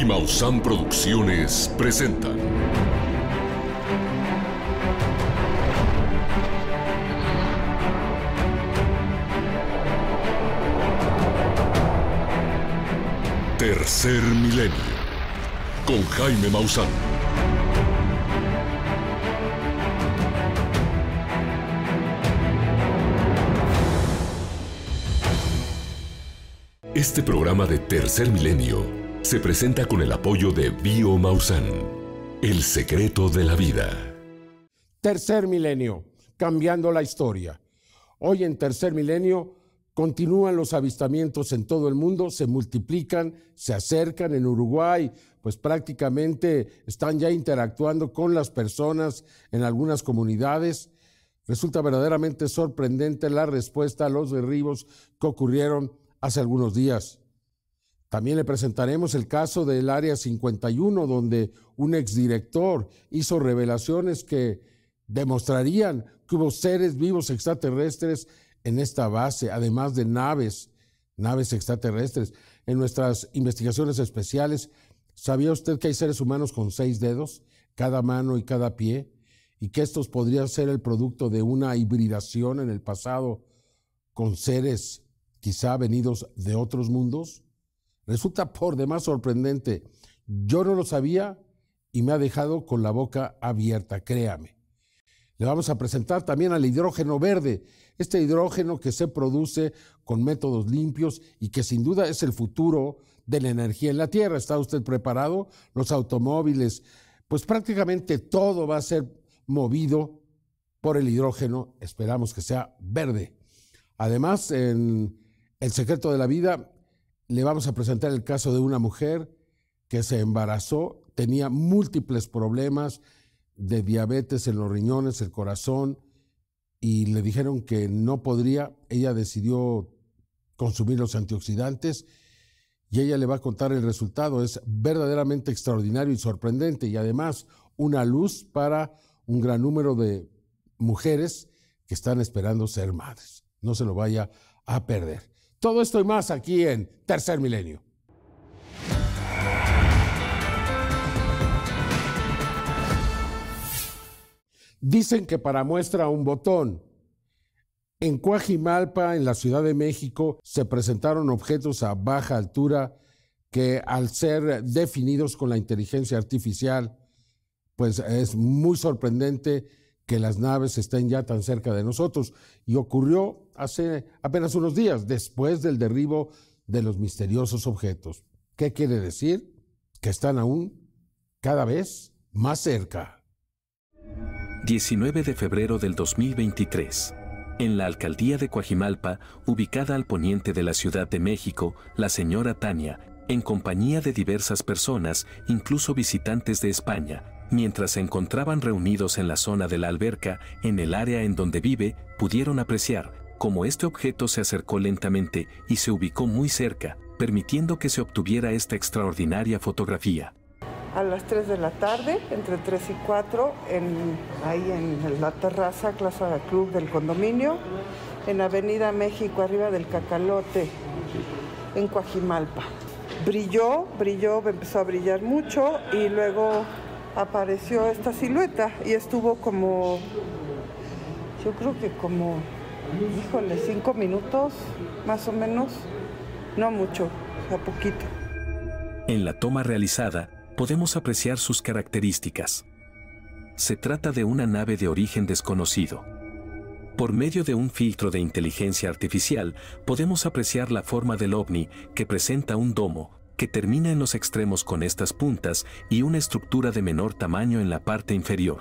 y Maussan Producciones presentan. Tercer Milenio con Jaime Maussan. Este programa de Tercer Milenio se presenta con el apoyo de Bio Mausan, el secreto de la vida. Tercer Milenio, cambiando la historia. Hoy en Tercer Milenio continúan los avistamientos en todo el mundo, se multiplican, se acercan en Uruguay, pues prácticamente están ya interactuando con las personas en algunas comunidades. Resulta verdaderamente sorprendente la respuesta a los derribos que ocurrieron hace algunos días. También le presentaremos el caso del Área 51, donde un exdirector hizo revelaciones que demostrarían que hubo seres vivos extraterrestres en esta base, además de naves, naves extraterrestres. En nuestras investigaciones especiales, ¿sabía usted que hay seres humanos con seis dedos, cada mano y cada pie? Y que estos podrían ser el producto de una hibridación en el pasado con seres quizá venidos de otros mundos? Resulta por demás sorprendente. Yo no lo sabía y me ha dejado con la boca abierta, créame. Le vamos a presentar también al hidrógeno verde, este hidrógeno que se produce con métodos limpios y que sin duda es el futuro de la energía en la Tierra. ¿Está usted preparado? Los automóviles, pues prácticamente todo va a ser movido por el hidrógeno, esperamos que sea verde. Además, en el secreto de la vida, le vamos a presentar el caso de una mujer que se embarazó, tenía múltiples problemas de diabetes en los riñones, el corazón, y le dijeron que no podría. Ella decidió consumir los antioxidantes y ella le va a contar el resultado. Es verdaderamente extraordinario y sorprendente y además una luz para un gran número de mujeres que están esperando ser madres. No se lo vaya a perder. Todo esto y más aquí en Tercer Milenio. Dicen que para muestra un botón. En Coajimalpa, en la Ciudad de México, se presentaron objetos a baja altura que al ser definidos con la inteligencia artificial, pues es muy sorprendente que las naves estén ya tan cerca de nosotros. Y ocurrió hace apenas unos días, después del derribo de los misteriosos objetos. ¿Qué quiere decir? Que están aún cada vez más cerca. 19 de febrero del 2023. En la alcaldía de Coajimalpa, ubicada al poniente de la Ciudad de México, la señora Tania, en compañía de diversas personas, incluso visitantes de España, mientras se encontraban reunidos en la zona de la alberca, en el área en donde vive, pudieron apreciar cómo este objeto se acercó lentamente y se ubicó muy cerca, permitiendo que se obtuviera esta extraordinaria fotografía. A las 3 de la tarde, entre 3 y 4, en, ahí en la terraza Plaza Club del condominio, en Avenida México, arriba del Cacalote, en Coajimalpa. Brilló, brilló, empezó a brillar mucho y luego apareció esta silueta y estuvo como, yo creo que como, híjole, cinco minutos más o menos, no mucho, a poquito. En la toma realizada, podemos apreciar sus características. Se trata de una nave de origen desconocido. Por medio de un filtro de inteligencia artificial, podemos apreciar la forma del ovni que presenta un domo, que termina en los extremos con estas puntas y una estructura de menor tamaño en la parte inferior.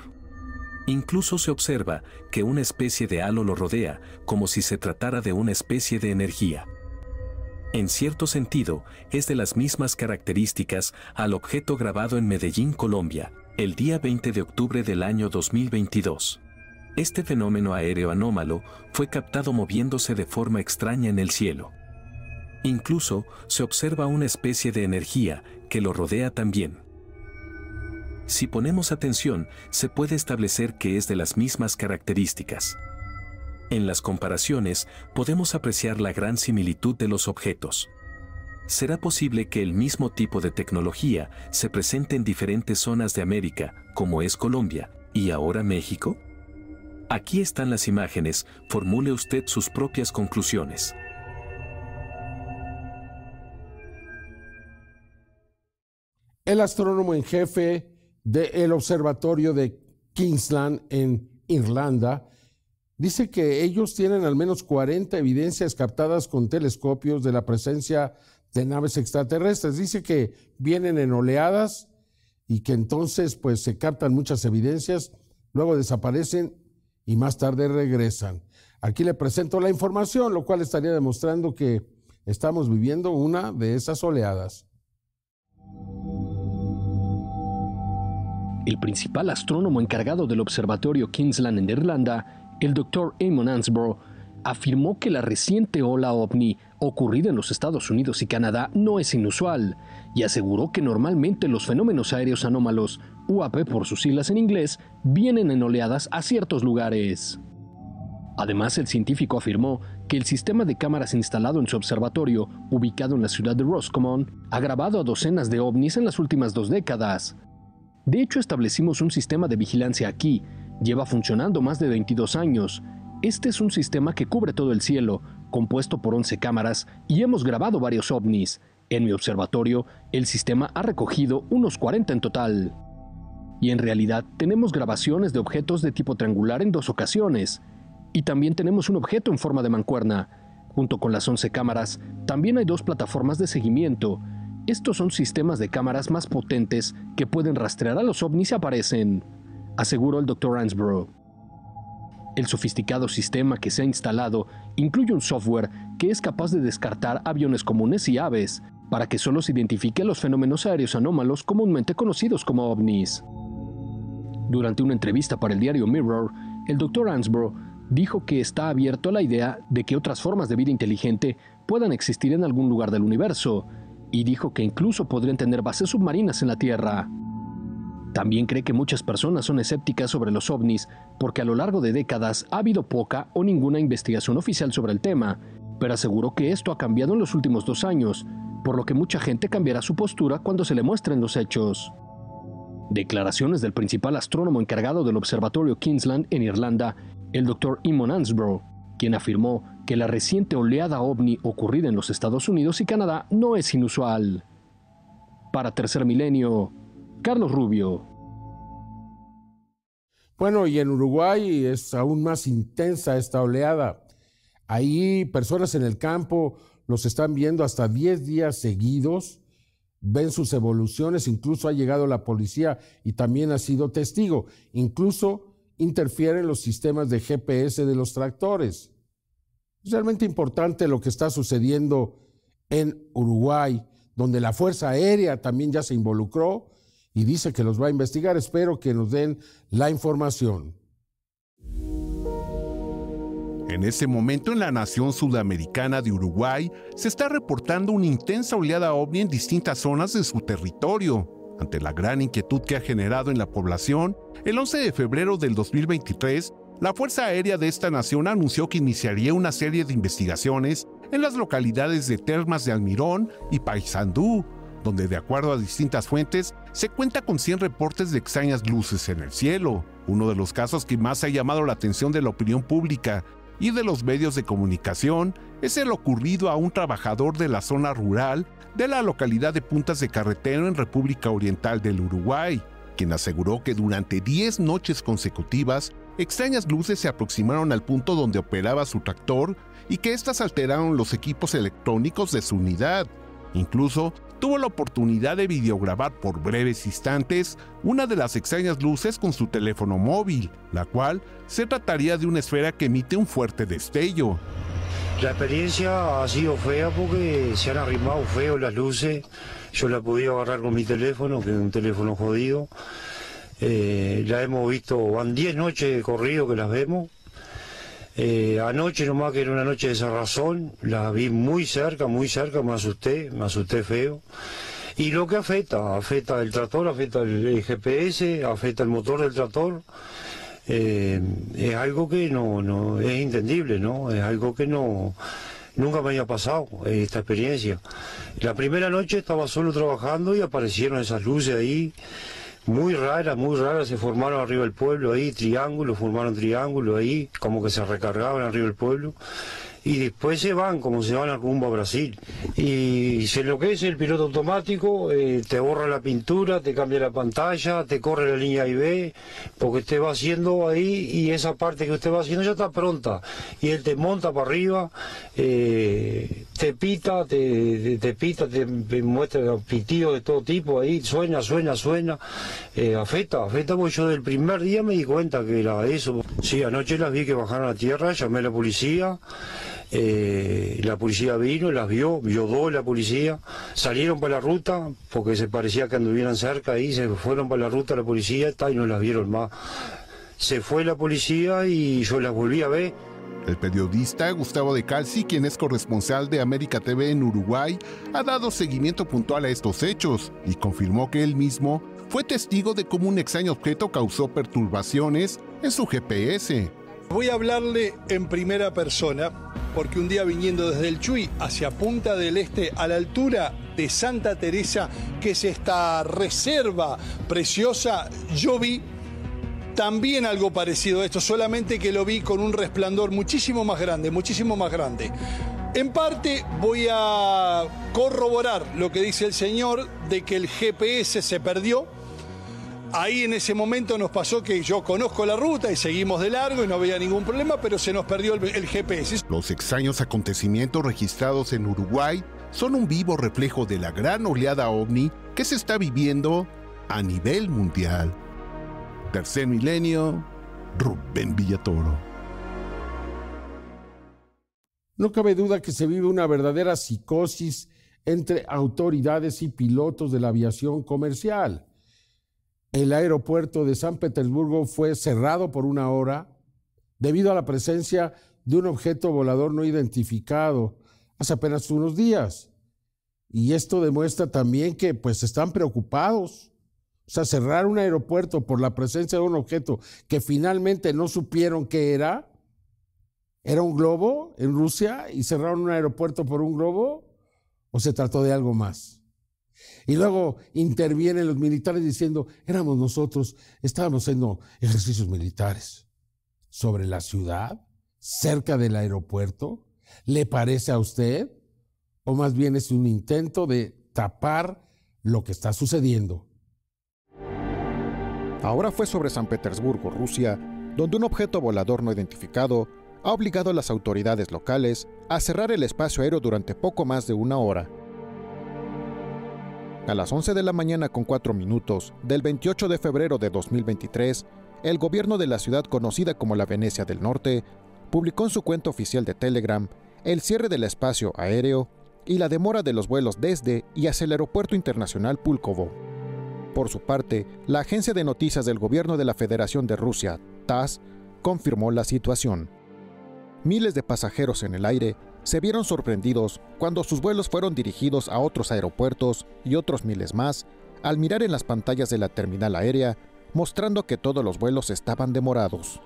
Incluso se observa que una especie de halo lo rodea, como si se tratara de una especie de energía. En cierto sentido, es de las mismas características al objeto grabado en Medellín, Colombia, el día 20 de octubre del año 2022. Este fenómeno aéreo anómalo fue captado moviéndose de forma extraña en el cielo. Incluso se observa una especie de energía que lo rodea también. Si ponemos atención, se puede establecer que es de las mismas características. En las comparaciones podemos apreciar la gran similitud de los objetos. ¿será posible que el mismo tipo de tecnología se presente en diferentes zonas de América, como es Colombia, y ahora México? Aquí están las imágenes, formule usted sus propias conclusiones. El astrónomo en jefe del observatorio de Kingsland en Irlanda dice que ellos tienen al menos 40 evidencias captadas con telescopios de la presencia de naves extraterrestres. Dice que vienen en oleadas y que entonces pues se captan muchas evidencias, luego desaparecen y más tarde regresan. Aquí le presento la información, lo cual estaría demostrando que estamos viviendo una de esas oleadas. El principal astrónomo encargado del observatorio Kingsland en Irlanda, el Dr. Eamon Ansborough, afirmó que la reciente ola ovni ocurrida en los Estados Unidos y Canadá no es inusual y aseguró que normalmente los fenómenos aéreos anómalos, UAP por sus siglas en inglés, vienen en oleadas a ciertos lugares. Además, el científico afirmó que el sistema de cámaras instalado en su observatorio, ubicado en la ciudad de Roscommon, ha grabado a docenas de ovnis en las últimas dos décadas. De hecho, establecimos un sistema de vigilancia aquí. Lleva funcionando más de 22 años. Este es un sistema que cubre todo el cielo, compuesto por 11 cámaras, y hemos grabado varios ovnis. En mi observatorio, el sistema ha recogido unos 40 en total. Y en realidad tenemos grabaciones de objetos de tipo triangular en dos ocasiones. Y también tenemos un objeto en forma de mancuerna. Junto con las 11 cámaras, también hay dos plataformas de seguimiento, estos son sistemas de cámaras más potentes que pueden rastrear a los ovnis si aparecen, aseguró el Dr. Ansborough. El sofisticado sistema que se ha instalado incluye un software que es capaz de descartar aviones comunes y aves para que solo se identifique los fenómenos aéreos anómalos comúnmente conocidos como ovnis. Durante una entrevista para el diario Mirror, el Dr. Ansborough dijo que está abierto a la idea de que otras formas de vida inteligente puedan existir en algún lugar del universo, y dijo que incluso podrían tener bases submarinas en la Tierra. También cree que muchas personas son escépticas sobre los ovnis porque a lo largo de décadas ha habido poca o ninguna investigación oficial sobre el tema, pero aseguró que esto ha cambiado en los últimos dos años, por lo que mucha gente cambiará su postura cuando se le muestren los hechos. Declaraciones del principal astrónomo encargado del Observatorio Kingsland en Irlanda, el Dr. Eamon Ansborough, quien afirmó que la reciente oleada ovni ocurrida en los Estados Unidos y Canadá no es inusual. Para Tercer Milenio, Carlos Rubio. Bueno, y en Uruguay es aún más intensa esta oleada. Ahí personas en el campo los están viendo hasta 10 días seguidos, ven sus evoluciones, incluso ha llegado la policía y también ha sido testigo. Incluso interfieren los sistemas de GPS de los tractores. Es realmente importante lo que está sucediendo en Uruguay, donde la Fuerza Aérea también ya se involucró y dice que los va a investigar. Espero que nos den la información. En este momento en la nación sudamericana de Uruguay se está reportando una intensa oleada ovni en distintas zonas de su territorio. Ante la gran inquietud que ha generado en la población, el 11 de febrero del 2023, la Fuerza Aérea de esta nación anunció que iniciaría una serie de investigaciones en las localidades de Termas de Almirón y Paysandú, donde de acuerdo a distintas fuentes se cuenta con 100 reportes de extrañas luces en el cielo. Uno de los casos que más ha llamado la atención de la opinión pública y de los medios de comunicación es el ocurrido a un trabajador de la zona rural de la localidad de Puntas de Carretero en República Oriental del Uruguay, quien aseguró que durante 10 noches consecutivas extrañas luces se aproximaron al punto donde operaba su tractor y que éstas alteraron los equipos electrónicos de su unidad. Incluso tuvo la oportunidad de videograbar por breves instantes una de las extrañas luces con su teléfono móvil, la cual se trataría de una esfera que emite un fuerte destello. La experiencia ha sido fea porque se han arrimado feo las luces. Yo la podido agarrar con mi teléfono, que es un teléfono jodido. Eh, la hemos visto, van 10 noches corrido que las vemos. Eh, anoche nomás que era una noche de esa razón, la vi muy cerca, muy cerca, me asusté, me asusté feo. Y lo que afecta, afecta el tractor, afecta el GPS, afecta el motor del tractor. Eh, es algo que no, no es entendible, ¿no? Es algo que no, Nunca me había pasado eh, esta experiencia. La primera noche estaba solo trabajando y aparecieron esas luces ahí, muy raras, muy raras, se formaron arriba del pueblo ahí, triángulos, formaron triángulos ahí, como que se recargaban arriba del pueblo y después se van, como se van al rumbo a Brasil. Y se enloquece el piloto automático, eh, te borra la pintura, te cambia la pantalla, te corre la línea B, porque usted va haciendo ahí y esa parte que usted va haciendo ya está pronta. Y él te monta para arriba, eh, te pita, te, te, pita, te, muestra pitidos de todo tipo ahí, sueña, sueña, sueña, eh, afecta, afecta, porque yo del primer día me di cuenta que era eso. Sí, anoche las vi que bajaron a tierra, llamé a la policía. Eh, la policía vino, las vio, vio dos la policía, salieron para la ruta porque se parecía que anduvieran cerca ahí, se fueron para la ruta la policía y no las vieron más. Se fue la policía y yo las volví a ver. El periodista Gustavo de Calci, quien es corresponsal de América TV en Uruguay, ha dado seguimiento puntual a estos hechos y confirmó que él mismo fue testigo de cómo un extraño objeto causó perturbaciones en su GPS. Voy a hablarle en primera persona porque un día viniendo desde el Chuy hacia Punta del Este, a la altura de Santa Teresa, que es esta reserva preciosa, yo vi también algo parecido a esto, solamente que lo vi con un resplandor muchísimo más grande, muchísimo más grande. En parte voy a corroborar lo que dice el señor de que el GPS se perdió Ahí en ese momento nos pasó que yo conozco la ruta y seguimos de largo y no había ningún problema, pero se nos perdió el, GPS. Los extraños acontecimientos registrados en Uruguay son un vivo reflejo de la gran oleada ovni que se está viviendo a nivel mundial. Tercer milenio, Rubén Villatoro. No cabe duda que se vive una verdadera psicosis entre autoridades y pilotos de la aviación comercial el aeropuerto de San Petersburgo fue cerrado por una hora debido a la presencia de un objeto volador no identificado hace apenas unos días. Y esto demuestra también que pues están preocupados. O sea, cerrar un aeropuerto por la presencia de un objeto que finalmente no supieron qué era, era un globo en Rusia y cerraron un aeropuerto por un globo, o se trató de algo más. Y luego intervienen los militares diciendo, éramos nosotros, estábamos haciendo ejercicios militares sobre la ciudad, cerca del aeropuerto. ¿Le parece a usted? ¿O más bien es un intento de tapar lo que está sucediendo? Ahora fue sobre San Petersburgo, Rusia, donde un objeto volador no identificado ha obligado a las autoridades locales a cerrar el espacio aéreo durante poco más de una hora. A las 11 de la mañana con 4 minutos del 28 de febrero de 2023, el gobierno de la ciudad conocida como la Venecia del Norte publicó en su cuenta oficial de Telegram el cierre del espacio aéreo y la demora de los vuelos desde y hacia el aeropuerto internacional Pulkovo. Por su parte, la agencia de noticias del gobierno de la Federación de Rusia, TASS, confirmó la situación. Miles de pasajeros en el aire se vieron sorprendidos cuando sus vuelos fueron dirigidos a otros aeropuertos y otros miles más al mirar en las pantallas de la terminal aérea mostrando que todos los vuelos estaban demorados.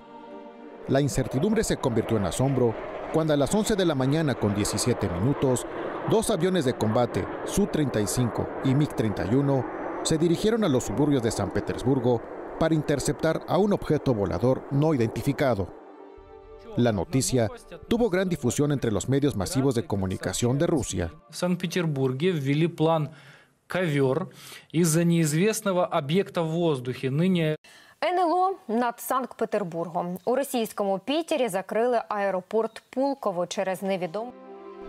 La incertidumbre se convirtió en asombro cuando a las 11 de la mañana con 17 minutos, dos aviones de combate Su-35 y MiG-31 se dirigieron a los suburbios de San Petersburgo para interceptar a un objeto volador no identificado. La noticia tuvo gran difusión entre los medios masivos de comunicación de Rusia. НЛО над Санкт-Петербургом. У російському Пітері закрили аеропорт Пулково через невідому.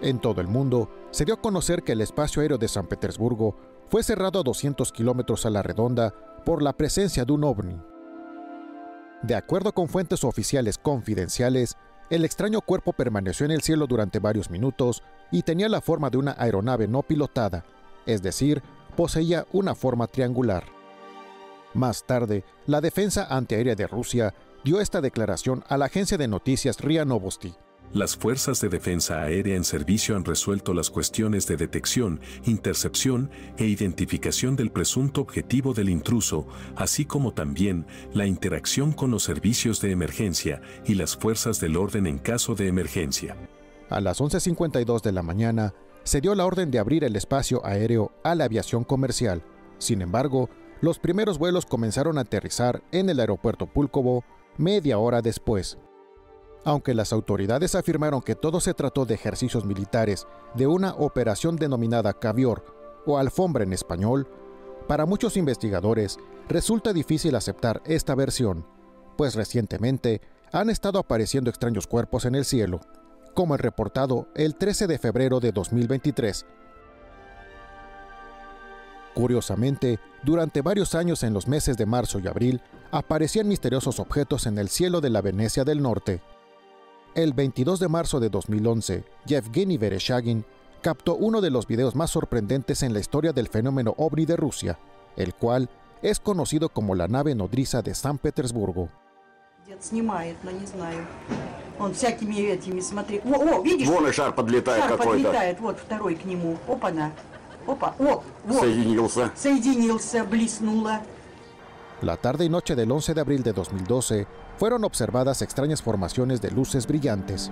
En todo el mundo, se dio a conocer que el espacio aéreo de San Petersburgo fue cerrado a 200 kilómetros a la redonda por la presencia de un ovni. De acuerdo con fuentes oficiales confidenciales, el extraño cuerpo permaneció en el cielo durante varios minutos y tenía la forma de una aeronave no pilotada, es decir, poseía una forma triangular. Más tarde, la Defensa Antiaérea de Rusia dio esta declaración a la agencia de noticias RIA Novosti. Las fuerzas de defensa aérea en servicio han resuelto las cuestiones de detección, intercepción e identificación del presunto objetivo del intruso, así como también la interacción con los servicios de emergencia y las fuerzas del orden en caso de emergencia. A las 11.52 de la mañana, se dio la orden de abrir el espacio aéreo a la aviación comercial. Sin embargo, los primeros vuelos comenzaron a aterrizar en el aeropuerto Púlcovo media hora después. Aunque las autoridades afirmaron que todo se trató de ejercicios militares de una operación denominada Cavior o Alfombra en español, para muchos investigadores resulta difícil aceptar esta versión, pues recientemente han estado apareciendo extraños cuerpos en el cielo, como el reportado el 13 de febrero de 2023. Curiosamente, durante varios años en los meses de marzo y abril, aparecían misteriosos objetos en el cielo de la Venecia del Norte. El 22 de marzo de 2011, Yevgeny Vereshagin captó uno de los videos más sorprendentes en la historia del fenómeno ovni de Rusia, el cual es conocido como la nave nodriza de San Petersburgo. Он всякими этими, смотри. О, о, видишь? Вон и шар подлетает шар какой-то. подлетает, вот второй к нему. Опа-на. Опа, о, вот. Соединился. Соединился, блеснуло. La tarde y noche del 11 de abril de 2012 fueron observadas extrañas formaciones de luces brillantes.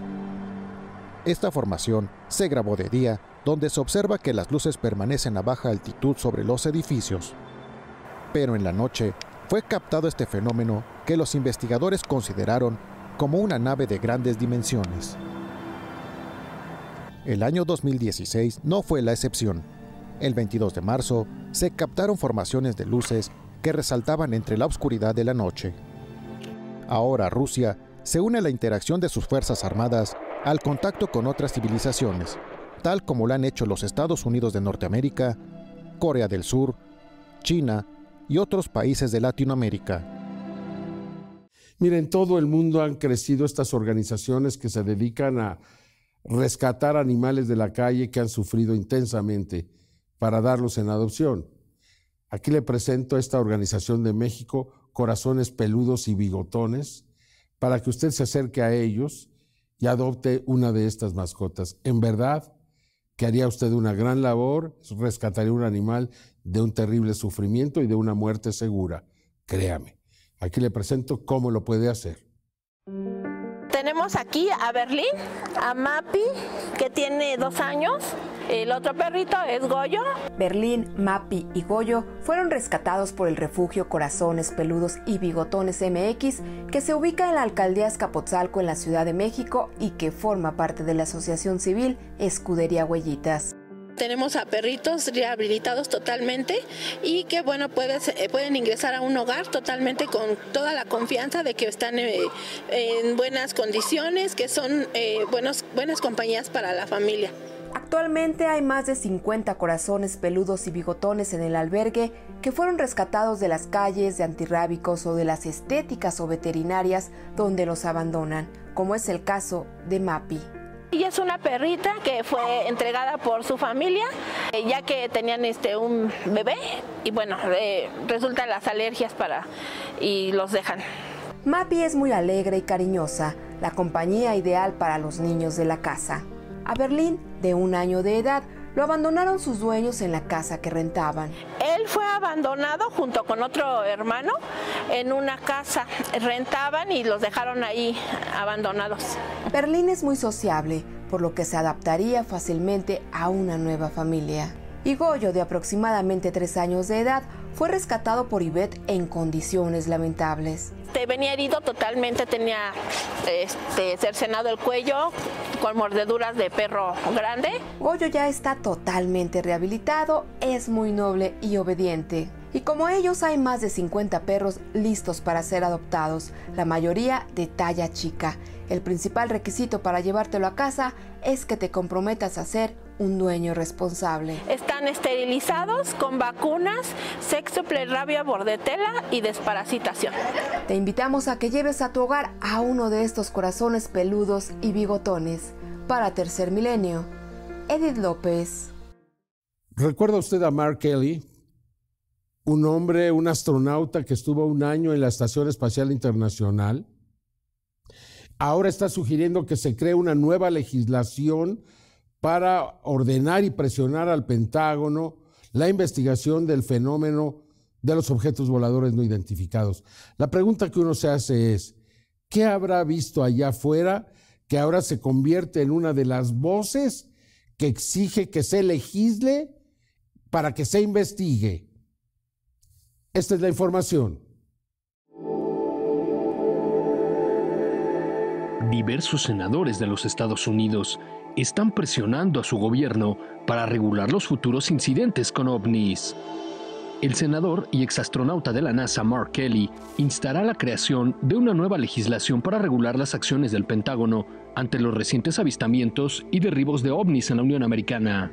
Esta formación se grabó de día, donde se observa que las luces permanecen a baja altitud sobre los edificios. Pero en la noche fue captado este fenómeno que los investigadores consideraron como una nave de grandes dimensiones. El año 2016 no fue la excepción. El 22 de marzo se captaron formaciones de luces que resaltaban entre la oscuridad de la noche. Ahora Rusia se une a la interacción de sus Fuerzas Armadas al contacto con otras civilizaciones, tal como lo han hecho los Estados Unidos de Norteamérica, Corea del Sur, China y otros países de Latinoamérica. Miren, en todo el mundo han crecido estas organizaciones que se dedican a rescatar animales de la calle que han sufrido intensamente para darlos en adopción. Aquí le presento esta organización de México, Corazones Peludos y Bigotones, para que usted se acerque a ellos y adopte una de estas mascotas. En verdad que haría usted una gran labor, rescataría un animal de un terrible sufrimiento y de una muerte segura. Créame. Aquí le presento cómo lo puede hacer. Tenemos aquí a Berlín, a Mapi, que tiene dos años. El otro perrito es Goyo. Berlín, Mapi y Goyo fueron rescatados por el refugio Corazones Peludos y Bigotones MX, que se ubica en la alcaldía Escapotzalco en la Ciudad de México y que forma parte de la asociación civil Escudería Huellitas. Tenemos a perritos rehabilitados totalmente y que bueno eh, pueden ingresar a un hogar totalmente con toda la confianza de que están eh, en buenas condiciones, que son eh, buenos, buenas compañías para la familia. Actualmente hay más de 50 corazones peludos y bigotones en el albergue que fueron rescatados de las calles de antirrábicos o de las estéticas o veterinarias donde los abandonan, como es el caso de Mapi. Ella es una perrita que fue entregada por su familia, eh, ya que tenían este un bebé y bueno, eh, resultan las alergias para y los dejan. Mapi es muy alegre y cariñosa, la compañía ideal para los niños de la casa. A Berlín, de un año de edad, lo abandonaron sus dueños en la casa que rentaban. Él fue abandonado junto con otro hermano en una casa. Rentaban y los dejaron ahí abandonados. Berlín es muy sociable, por lo que se adaptaría fácilmente a una nueva familia. Y Goyo, de aproximadamente tres años de edad, fue rescatado por Ivette en condiciones lamentables. venía herido totalmente, tenía este, cercenado el cuello con mordeduras de perro grande. Goyo ya está totalmente rehabilitado, es muy noble y obediente. Y como ellos hay más de 50 perros listos para ser adoptados, la mayoría de talla chica. El principal requisito para llevártelo a casa es que te comprometas a ser un dueño responsable. Están esterilizados con vacunas, sextuple rabia bordetela y desparasitación. Te invitamos a que lleves a tu hogar a uno de estos corazones peludos y bigotones. Para Tercer Milenio, Edith López. ¿Recuerda usted a Mark Kelly? Un hombre, un astronauta que estuvo un año en la Estación Espacial Internacional. Ahora está sugiriendo que se cree una nueva legislación para ordenar y presionar al Pentágono la investigación del fenómeno de los objetos voladores no identificados. La pregunta que uno se hace es, ¿qué habrá visto allá afuera que ahora se convierte en una de las voces que exige que se legisle para que se investigue. Esta es la información. Diversos senadores de los Estados Unidos están presionando a su gobierno para regular los futuros incidentes con ovnis. El senador y exastronauta de la NASA Mark Kelly instará la creación de una nueva legislación para regular las acciones del Pentágono ante los recientes avistamientos y derribos de ovnis en la Unión Americana.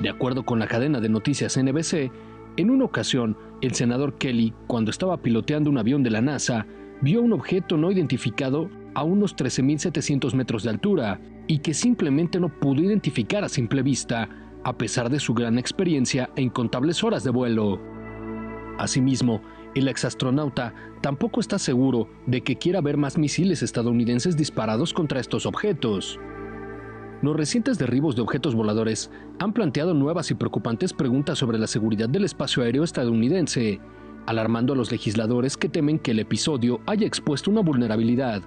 De acuerdo con la cadena de noticias NBC, en una ocasión, el senador Kelly, cuando estaba piloteando un avión de la NASA, vio un objeto no identificado a unos 13.700 metros de altura y que simplemente no pudo identificar a simple vista a pesar de su gran experiencia e incontables horas de vuelo. Asimismo, el exastronauta tampoco está seguro de que quiera ver más misiles estadounidenses disparados contra estos objetos. Los recientes derribos de objetos voladores han planteado nuevas y preocupantes preguntas sobre la seguridad del espacio aéreo estadounidense, alarmando a los legisladores que temen que el episodio haya expuesto una vulnerabilidad,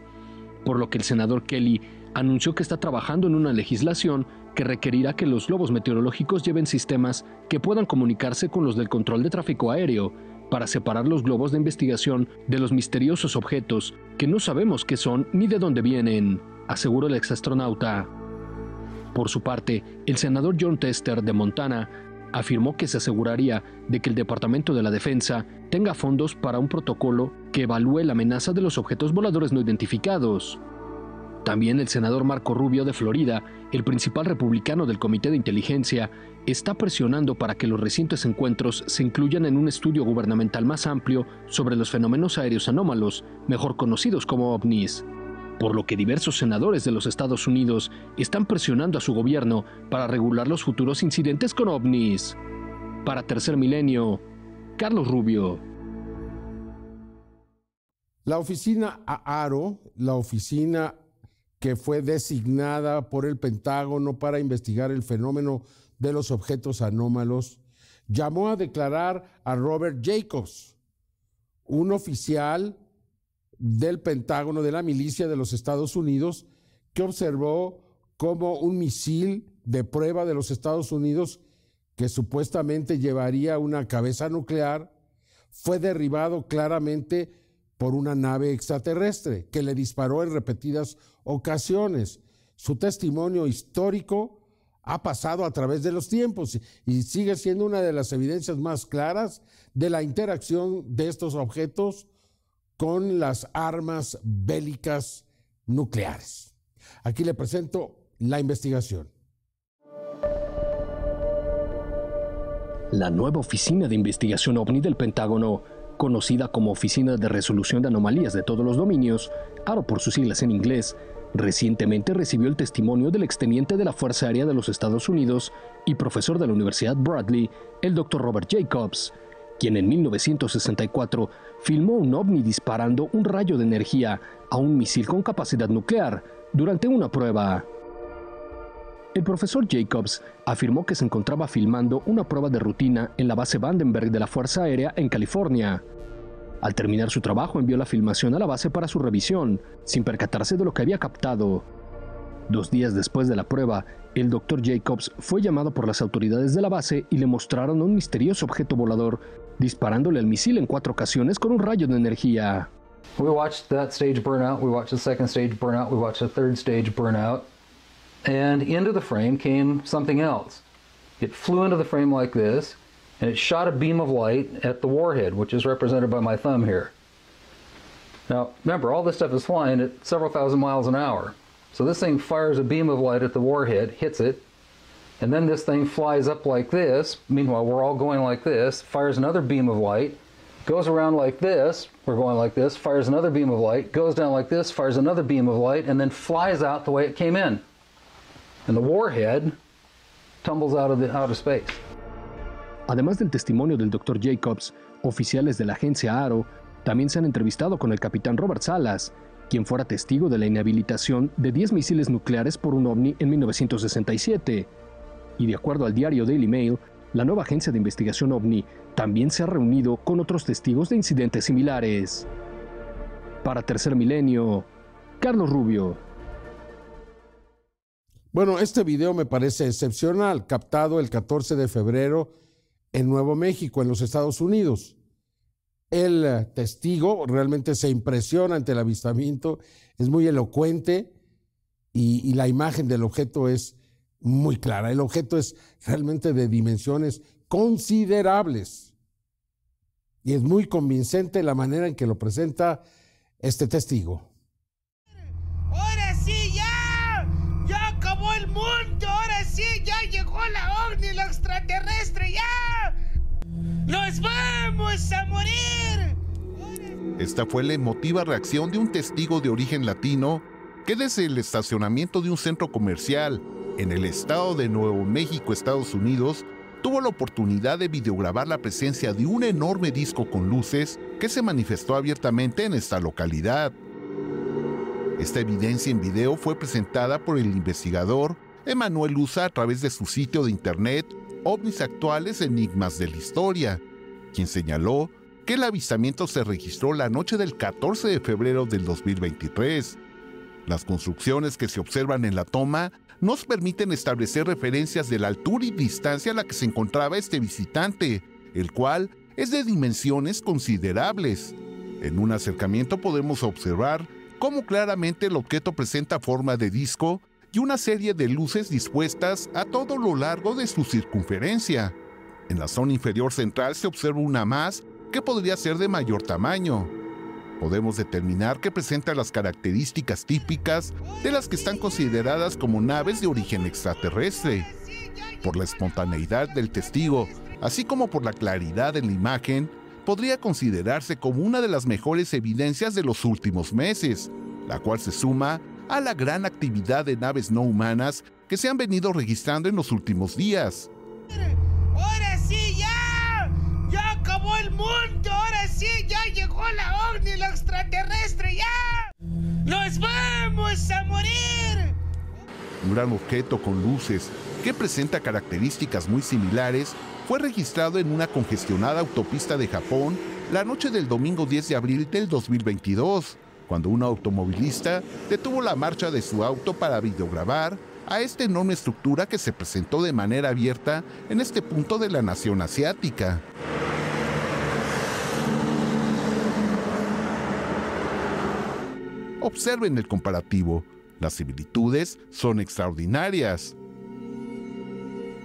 por lo que el senador Kelly anunció que está trabajando en una legislación que requerirá que los globos meteorológicos lleven sistemas que puedan comunicarse con los del control de tráfico aéreo para separar los globos de investigación de los misteriosos objetos que no sabemos qué son ni de dónde vienen, aseguró el exastronauta. Por su parte, el senador John Tester de Montana afirmó que se aseguraría de que el Departamento de la Defensa tenga fondos para un protocolo que evalúe la amenaza de los objetos voladores no identificados. También el senador Marco Rubio de Florida, el principal republicano del Comité de Inteligencia, está presionando para que los recientes encuentros se incluyan en un estudio gubernamental más amplio sobre los fenómenos aéreos anómalos, mejor conocidos como ovnis. Por lo que diversos senadores de los Estados Unidos están presionando a su gobierno para regular los futuros incidentes con ovnis. Para Tercer Milenio, Carlos Rubio. La oficina AARO, la oficina que fue designada por el Pentágono para investigar el fenómeno de los objetos anómalos, llamó a declarar a Robert Jacobs, un oficial del Pentágono de la milicia de los Estados Unidos, que observó cómo un misil de prueba de los Estados Unidos, que supuestamente llevaría una cabeza nuclear, fue derribado claramente por una nave extraterrestre que le disparó en repetidas ocasiones. Su testimonio histórico ha pasado a través de los tiempos y sigue siendo una de las evidencias más claras de la interacción de estos objetos con las armas bélicas nucleares. Aquí le presento la investigación. La nueva Oficina de Investigación OVNI del Pentágono conocida como Oficina de Resolución de Anomalías de Todos los Dominios, ARO por sus siglas en inglés, recientemente recibió el testimonio del exteniente de la Fuerza Aérea de los Estados Unidos y profesor de la Universidad Bradley, el Dr. Robert Jacobs, quien en 1964 filmó un ovni disparando un rayo de energía a un misil con capacidad nuclear durante una prueba. El profesor Jacobs afirmó que se encontraba filmando una prueba de rutina en la base Vandenberg de la Fuerza Aérea en California. Al terminar su trabajo envió la filmación a la base para su revisión, sin percatarse de lo que había captado. Dos días después de la prueba, el Dr. Jacobs fue llamado por las autoridades de la base y le mostraron un misterioso objeto volador, disparándole al misil en cuatro ocasiones con un rayo de energía. We watched that stage burnout, we watched the second stage burnout, we watched the third stage burnout. And into the frame came something else. It flew into the frame like this, and it shot a beam of light at the warhead, which is represented by my thumb here. Now, remember, all this stuff is flying at several thousand miles an hour. So this thing fires a beam of light at the warhead, hits it, and then this thing flies up like this. Meanwhile, we're all going like this, fires another beam of light, goes around like this, we're going like this, fires another beam of light, goes down like this, fires another beam of light, and then flies out the way it came in. Además del testimonio del Dr. Jacobs, oficiales de la agencia ARO también se han entrevistado con el capitán Robert Salas, quien fuera testigo de la inhabilitación de 10 misiles nucleares por un ovni en 1967. Y de acuerdo al diario Daily Mail, la nueva agencia de investigación ovni también se ha reunido con otros testigos de incidentes similares. Para Tercer Milenio, Carlos Rubio. Bueno, este video me parece excepcional, captado el 14 de febrero en Nuevo México, en los Estados Unidos. El eh, testigo realmente se impresiona ante el avistamiento, es muy elocuente y, y la imagen del objeto es muy clara. El objeto es realmente de dimensiones considerables. Y es muy convincente la manera en que lo presenta este testigo. Ahora sí, ya. Ya acabó el mundo. Ahora sí, ya llegó la ovni, lo extraterrestre. Ya. Nos vamos a morir. Esta fue la emotiva reacción de un testigo de origen latino que desde el estacionamiento de un centro comercial en el estado de Nuevo México, Estados Unidos, tuvo la oportunidad de videograbar la presencia de un enorme disco con luces que se manifestó abiertamente en esta localidad. Esta evidencia en video fue presentada por el investigador Emanuel Usa a través de su sitio de internet OVNIs Actuales Enigmas de la Historia, quien señaló que el avistamiento se registró la noche del 14 de febrero del 2023. Las construcciones que se observan en la toma nos permiten establecer referencias de la altura y distancia a la que se encontraba este visitante, el cual es de dimensiones considerables. En un acercamiento podemos observar cómo claramente el objeto presenta forma de disco y una serie de luces dispuestas a todo lo largo de su circunferencia. En la zona inferior central se observa una más que podría ser de mayor tamaño. Podemos determinar que presenta las características típicas de las que están consideradas como naves de origen extraterrestre. Por la espontaneidad del testigo, así como por la claridad en la imagen, podría considerarse como una de las mejores evidencias de los últimos meses, la cual se suma a la gran actividad de naves no humanas que se han venido registrando en los últimos días. ¡Ahora sí, ya! ¡Ya acabó el mundo! ¡Ahora sí, ya llegó la ovni, lo extraterrestre! ¡Ya! ¡Nos vamos a morir! Un gran objeto con luces que presenta características muy similares fue registrado en una congestionada autopista de Japón la noche del domingo 10 de abril del 2022 cuando un automovilista detuvo la marcha de su auto para videograbar a esta enorme estructura que se presentó de manera abierta en este punto de la nación asiática. Observen el comparativo. Las similitudes son extraordinarias.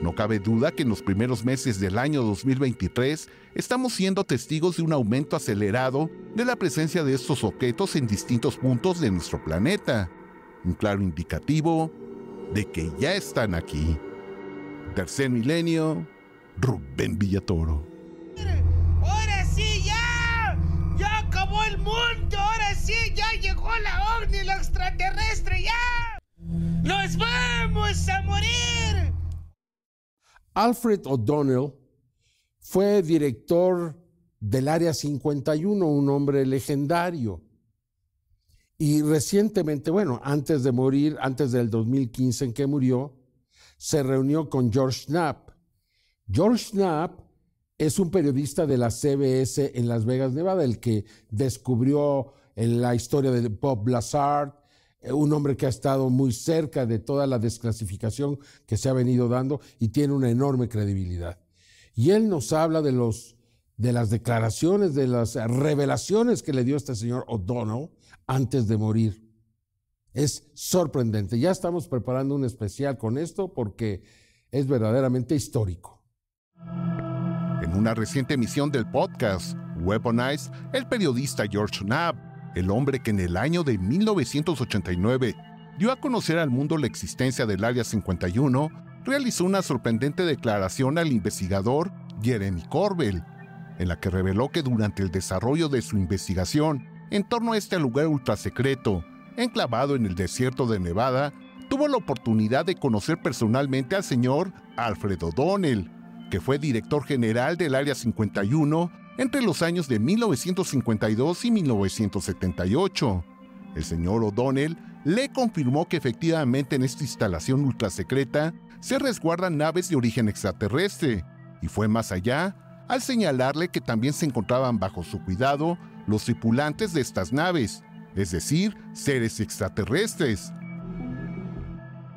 No cabe duda que en los primeros meses del año 2023 estamos siendo testigos de un aumento acelerado de la presencia de estos objetos en distintos puntos de nuestro planeta. Un claro indicativo de que ya están aquí. Tercer milenio, Rubén Villatoro. ¡Ahora sí, ya! ¡Ya acabó el mundo! ¡Ahora sí, ya llegó la ovni, lo extraterrestre! ¡Ya! ¡Nos vamos a morir! Alfred O'Donnell fue director del Área 51, un hombre legendario. Y recientemente, bueno, antes de morir, antes del 2015 en que murió, se reunió con George Knapp. George Knapp es un periodista de la CBS en Las Vegas, Nevada, el que descubrió en la historia de Bob Lazard, eh, un hombre que ha estado muy cerca de toda la desclasificación que se ha venido dando y tiene una enorme credibilidad. Y él nos habla de, los, de las declaraciones, de las revelaciones que le dio este señor O'Donnell antes de morir. Es sorprendente. Ya estamos preparando un especial con esto porque es verdaderamente histórico. En una reciente emisión del podcast Weaponized, el periodista George Knapp el hombre que en el año de 1989 dio a conocer al mundo la existencia del Área 51, realizó una sorprendente declaración al investigador Jeremy Corbell, en la que reveló que durante el desarrollo de su investigación en torno a este lugar ultrasecreto, enclavado en el desierto de Nevada, tuvo la oportunidad de conocer personalmente al señor Alfred O'Donnell, que fue director general del Área 51 entre los años de 1952 y 1978. El señor O'Donnell le confirmó que efectivamente en esta instalación ultrasecreta se resguardan naves de origen extraterrestre, y fue más allá al señalarle que también se encontraban bajo su cuidado los tripulantes de estas naves, es decir, seres extraterrestres.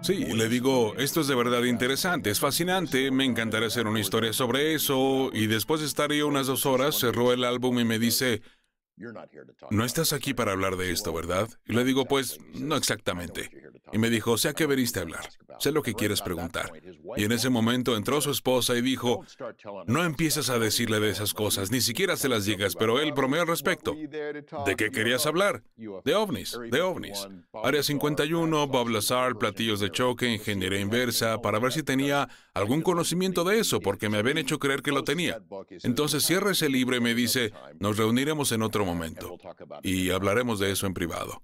Sí, le digo, esto es de verdad interesante, es fascinante, me encantaría hacer una historia sobre eso, y después de estar ahí unas dos horas, cerró el álbum y me dice, no estás aquí para hablar de esto, ¿verdad? Y le digo, pues, no exactamente. Y me dijo, sé a qué veniste a hablar, sé lo que quieres preguntar. Y en ese momento entró su esposa y dijo, no empieces a decirle de esas cosas, ni siquiera se las digas, pero él bromeó al respecto. ¿De qué querías hablar? De ovnis, de ovnis. Área 51, Bob Lazar, platillos de choque, ingeniería inversa, para ver si tenía algún conocimiento de eso, porque me habían hecho creer que lo tenía. Entonces cierra ese libro y me dice, nos reuniremos en otro momento y hablaremos de eso en privado.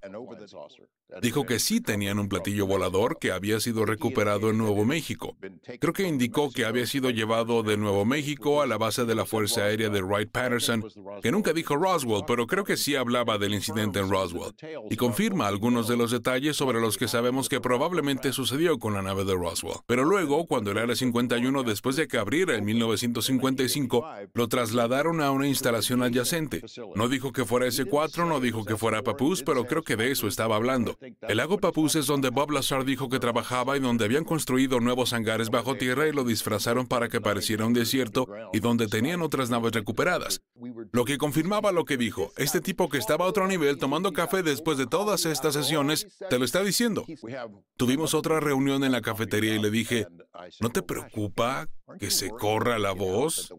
Dijo que sí tenían un platillo volador que había sido recuperado en Nuevo México. Creo que indicó que había sido llevado de Nuevo México a la base de la Fuerza Aérea de Wright-Patterson, que nunca dijo Roswell, pero creo que sí hablaba del incidente en Roswell, y confirma algunos de los detalles sobre los que sabemos que probablemente sucedió con la nave de Roswell. Pero luego, cuando el Área 51, después de que abriera en 1955, lo trasladaron a una instalación adyacente. No dijo que fuera S4, no dijo que fuera Papus, pero creo que de eso estaba hablando. El lago Papus es donde Bob Lazar dijo que trabajaba y donde habían construido nuevos hangares bajo tierra y lo disfrazaron para que pareciera un desierto y donde tenían otras naves recuperadas. Lo que confirmaba lo que dijo, este tipo que estaba a otro nivel tomando café después de todas estas sesiones, te lo está diciendo. Tuvimos otra reunión en la cafetería y le dije, ¿no te preocupa que se corra la voz?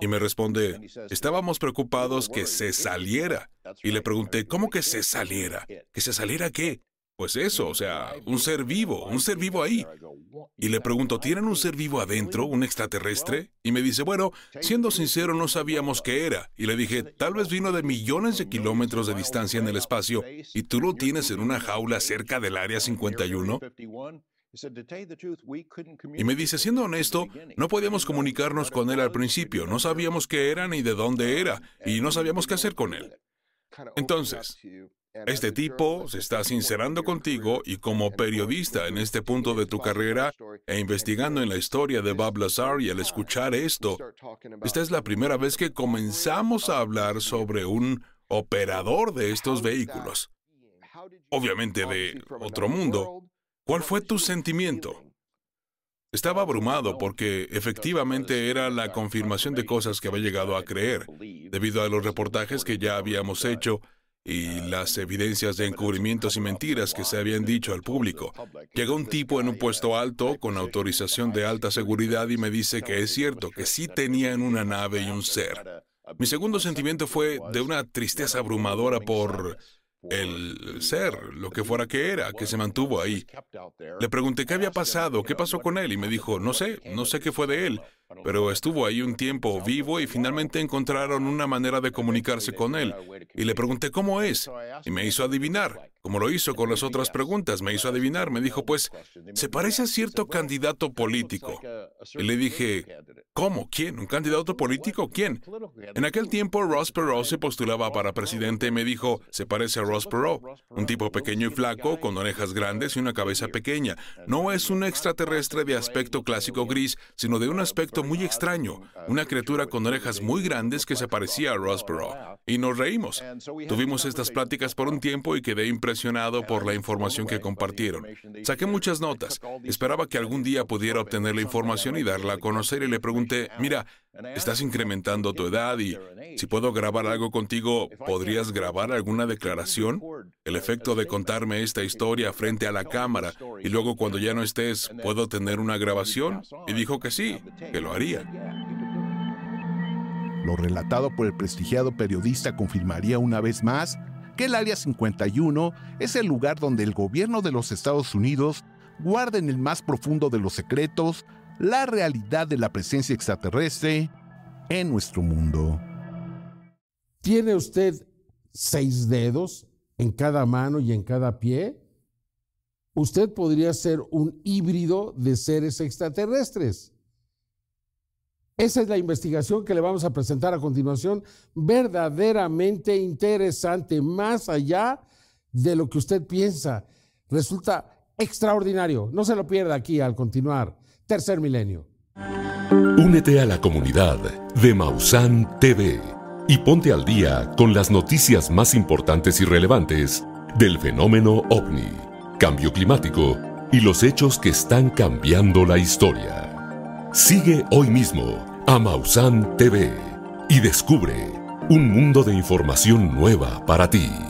Y me responde, estábamos preocupados que se saliera. Y le pregunté, ¿cómo que se saliera? ¿Que se saliera qué? Pues eso, o sea, un ser vivo, un ser vivo ahí. Y le pregunto, ¿tienen un ser vivo adentro, un extraterrestre? Y me dice, bueno, siendo sincero, no sabíamos qué era. Y le dije, tal vez vino de millones de kilómetros de distancia en el espacio y tú lo tienes en una jaula cerca del Área 51. Y me dice, siendo honesto, no podíamos comunicarnos con él al principio, no sabíamos qué era ni de dónde era, y no sabíamos qué hacer con él. Entonces, este tipo se está sincerando contigo y como periodista en este punto de tu carrera e investigando en la historia de Bob Lazar y al escuchar esto, esta es la primera vez que comenzamos a hablar sobre un operador de estos vehículos. Obviamente de otro mundo. ¿Cuál fue tu sentimiento? Estaba abrumado porque efectivamente era la confirmación de cosas que había llegado a creer, debido a los reportajes que ya habíamos hecho y las evidencias de encubrimientos y mentiras que se habían dicho al público. Llega un tipo en un puesto alto, con autorización de alta seguridad, y me dice que es cierto, que sí tenían una nave y un ser. Mi segundo sentimiento fue de una tristeza abrumadora por el ser, lo que fuera que era, que se mantuvo ahí. Le pregunté qué había pasado, qué pasó con él, y me dijo, no sé, no sé qué fue de él pero estuvo ahí un tiempo vivo y finalmente encontraron una manera de comunicarse con él. Y le pregunté cómo es, y me hizo adivinar, como lo hizo con las otras preguntas, me hizo adivinar, me dijo, pues, se parece a cierto candidato político. Y le dije, ¿cómo? ¿Quién? ¿Un candidato político? ¿Quién? En aquel tiempo Ross Perot se postulaba para presidente y me dijo, se parece a Ross Perot, un tipo pequeño y flaco, con orejas grandes y una cabeza pequeña. No es un extraterrestre de aspecto clásico gris, sino de un aspecto muy extraño, una criatura con orejas muy grandes que se parecía a Rosborough. Y nos reímos. Tuvimos estas pláticas por un tiempo y quedé impresionado por la información que compartieron. Saqué muchas notas. Esperaba que algún día pudiera obtener la información y darla a conocer y le pregunté, mira, estás incrementando tu edad y si puedo grabar algo contigo, ¿podrías grabar alguna declaración? El efecto de contarme esta historia frente a la cámara y luego cuando ya no estés, ¿puedo tener una grabación? Y dijo que sí, que lo haría. Lo relatado por el prestigiado periodista confirmaría una vez más el Área 51 es el lugar donde el gobierno de los Estados Unidos guarda en el más profundo de los secretos la realidad de la presencia extraterrestre en nuestro mundo. ¿Tiene usted seis dedos en cada mano y en cada pie? Usted podría ser un híbrido de seres extraterrestres. Esa es la investigación que le vamos a presentar a continuación, verdaderamente interesante, más allá de lo que usted piensa. Resulta extraordinario. No se lo pierda aquí al continuar. Tercer milenio. Únete a la comunidad de Mausan TV y ponte al día con las noticias más importantes y relevantes del fenómeno ovni, cambio climático y los hechos que están cambiando la historia. Sigue hoy mismo Amausan TV y descubre un mundo de información nueva para ti.